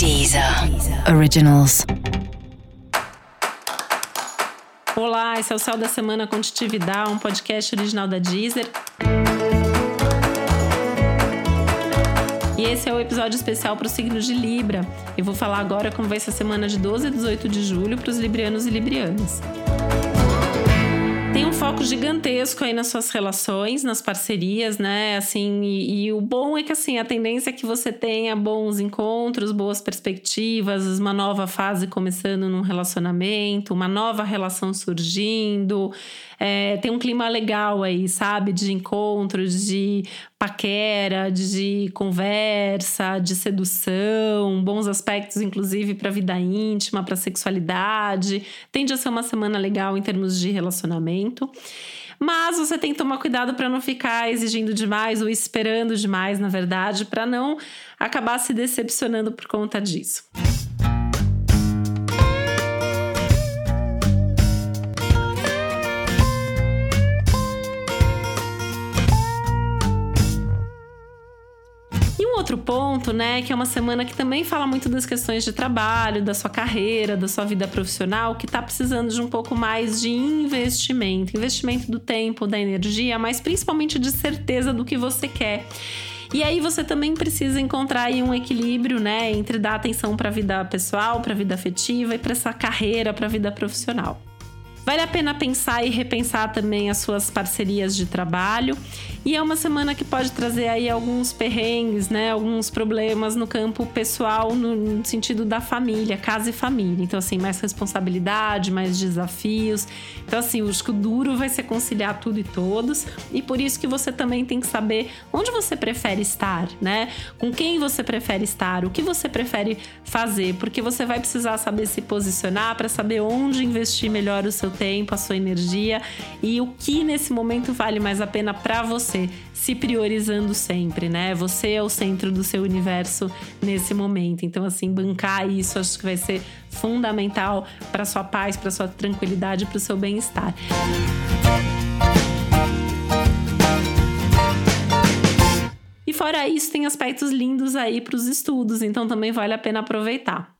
Deezer Originals. Olá, esse é o Céu da Semana Contitividade, um podcast original da Deezer. E esse é o episódio especial para o signo de Libra. Eu vou falar agora como vai ser a semana de 12 a 18 de julho para os librianos e librianas um foco gigantesco aí nas suas relações, nas parcerias, né? Assim, e, e, o bom é que assim, a tendência é que você tenha bons encontros, boas perspectivas, uma nova fase começando num relacionamento, uma nova relação surgindo. É, tem um clima legal aí, sabe? De encontros, de paquera, de conversa, de sedução, bons aspectos, inclusive, para a vida íntima, para a sexualidade. Tende a ser uma semana legal em termos de relacionamento. Mas você tem que tomar cuidado para não ficar exigindo demais ou esperando demais, na verdade, para não acabar se decepcionando por conta disso. Outro ponto, né, que é uma semana que também fala muito das questões de trabalho, da sua carreira, da sua vida profissional, que está precisando de um pouco mais de investimento, investimento do tempo, da energia, mas principalmente de certeza do que você quer. E aí você também precisa encontrar aí um equilíbrio, né, entre dar atenção para a vida pessoal, para a vida afetiva e para essa carreira, para a vida profissional. Vale a pena pensar e repensar também as suas parcerias de trabalho. E é uma semana que pode trazer aí alguns perrengues, né? Alguns problemas no campo pessoal, no sentido da família, casa e família. Então, assim, mais responsabilidade, mais desafios. Então, assim, acho que o duro vai ser conciliar tudo e todos. E por isso que você também tem que saber onde você prefere estar, né? Com quem você prefere estar, o que você prefere fazer, porque você vai precisar saber se posicionar para saber onde investir melhor o seu seu tempo, a sua energia e o que nesse momento vale mais a pena para você, se priorizando sempre, né? Você é o centro do seu universo nesse momento. Então, assim, bancar isso acho que vai ser fundamental para sua paz, para sua tranquilidade, para o seu bem-estar. E fora isso, tem aspectos lindos aí para os estudos, então também vale a pena aproveitar.